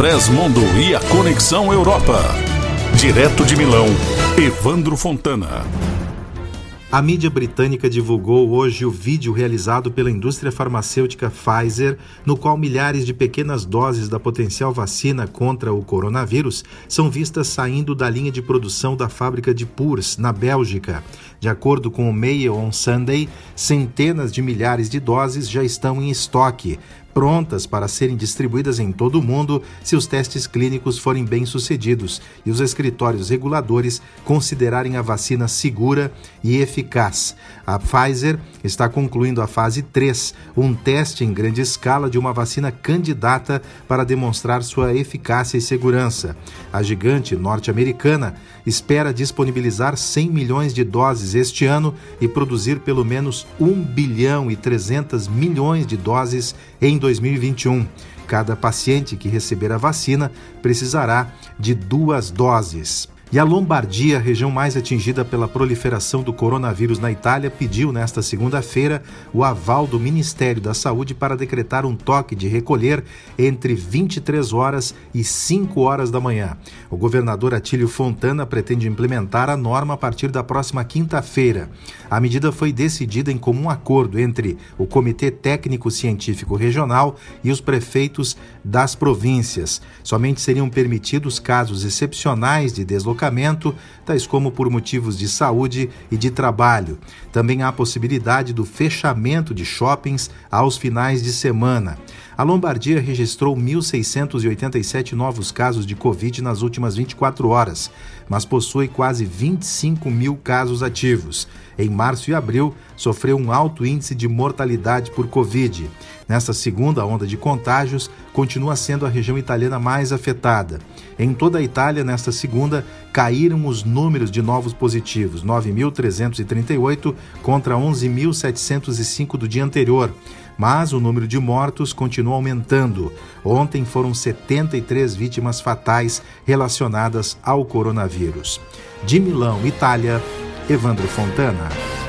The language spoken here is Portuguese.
Express Mundo e a Conexão Europa. Direto de Milão, Evandro Fontana. A mídia britânica divulgou hoje o vídeo realizado pela indústria farmacêutica Pfizer, no qual milhares de pequenas doses da potencial vacina contra o coronavírus são vistas saindo da linha de produção da fábrica de Puurs, na Bélgica. De acordo com o Mail on Sunday, centenas de milhares de doses já estão em estoque, prontas para serem distribuídas em todo o mundo se os testes clínicos forem bem-sucedidos e os escritórios reguladores considerarem a vacina segura e eficaz. A Pfizer está concluindo a fase 3, um teste em grande escala de uma vacina candidata para demonstrar sua eficácia e segurança. A gigante norte-americana espera disponibilizar 100 milhões de doses este ano e produzir pelo menos 1 bilhão e 300 milhões de doses em 2021. Cada paciente que receber a vacina precisará de duas doses. E a Lombardia, região mais atingida pela proliferação do coronavírus na Itália, pediu nesta segunda-feira o aval do Ministério da Saúde para decretar um toque de recolher entre 23 horas e 5 horas da manhã. O governador Atílio Fontana pretende implementar a norma a partir da próxima quinta-feira. A medida foi decidida em comum acordo entre o Comitê Técnico Científico Regional e os prefeitos das províncias. Somente seriam permitidos casos excepcionais de deslocamento deslocamento, tais como por motivos de saúde e de trabalho. Também há a possibilidade do fechamento de shoppings aos finais de semana. A Lombardia registrou 1.687 novos casos de Covid nas últimas 24 horas, mas possui quase 25 mil casos ativos. Em março e abril, sofreu um alto índice de mortalidade por Covid. Nesta segunda onda de contágios, continua sendo a região italiana mais afetada. Em toda a Itália, nesta segunda, caíram os números de novos positivos, 9.338 contra 11.705 do dia anterior mas o número de mortos continua aumentando. Ontem foram 73 vítimas fatais relacionadas ao coronavírus. De Milão, Itália, Evandro Fontana.